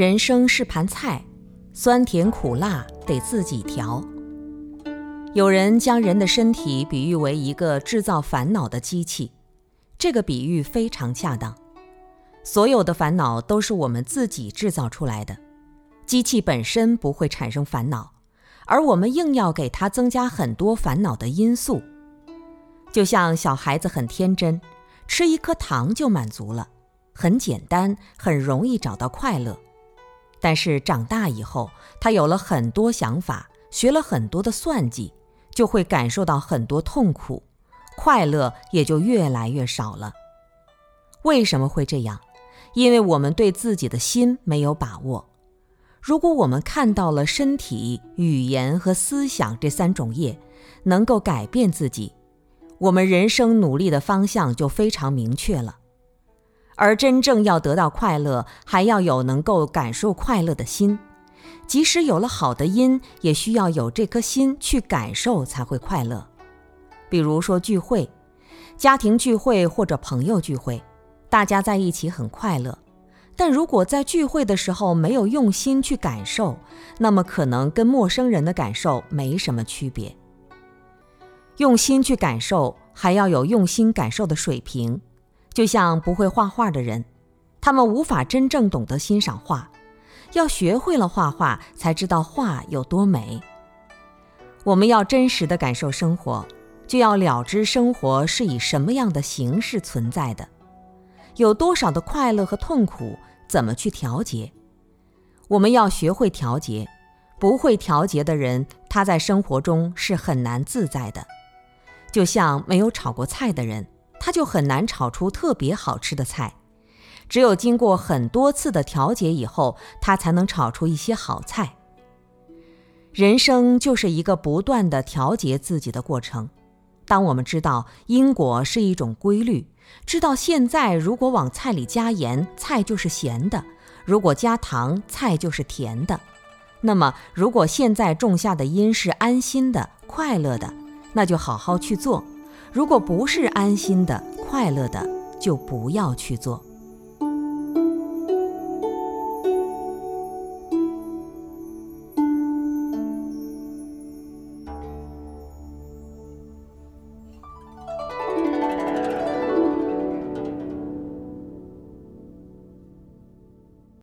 人生是盘菜，酸甜苦辣得自己调。有人将人的身体比喻为一个制造烦恼的机器，这个比喻非常恰当。所有的烦恼都是我们自己制造出来的，机器本身不会产生烦恼，而我们硬要给它增加很多烦恼的因素。就像小孩子很天真，吃一颗糖就满足了，很简单，很容易找到快乐。但是长大以后，他有了很多想法，学了很多的算计，就会感受到很多痛苦，快乐也就越来越少了。为什么会这样？因为我们对自己的心没有把握。如果我们看到了身体、语言和思想这三种业能够改变自己，我们人生努力的方向就非常明确了。而真正要得到快乐，还要有能够感受快乐的心。即使有了好的因，也需要有这颗心去感受才会快乐。比如说聚会、家庭聚会或者朋友聚会。大家在一起很快乐，但如果在聚会的时候没有用心去感受，那么可能跟陌生人的感受没什么区别。用心去感受，还要有用心感受的水平。就像不会画画的人，他们无法真正懂得欣赏画，要学会了画画，才知道画有多美。我们要真实的感受生活，就要了知生活是以什么样的形式存在的。有多少的快乐和痛苦，怎么去调节？我们要学会调节。不会调节的人，他在生活中是很难自在的。就像没有炒过菜的人，他就很难炒出特别好吃的菜。只有经过很多次的调节以后，他才能炒出一些好菜。人生就是一个不断的调节自己的过程。当我们知道因果是一种规律，知道现在如果往菜里加盐，菜就是咸的；如果加糖，菜就是甜的。那么，如果现在种下的因是安心的、快乐的，那就好好去做；如果不是安心的、快乐的，就不要去做。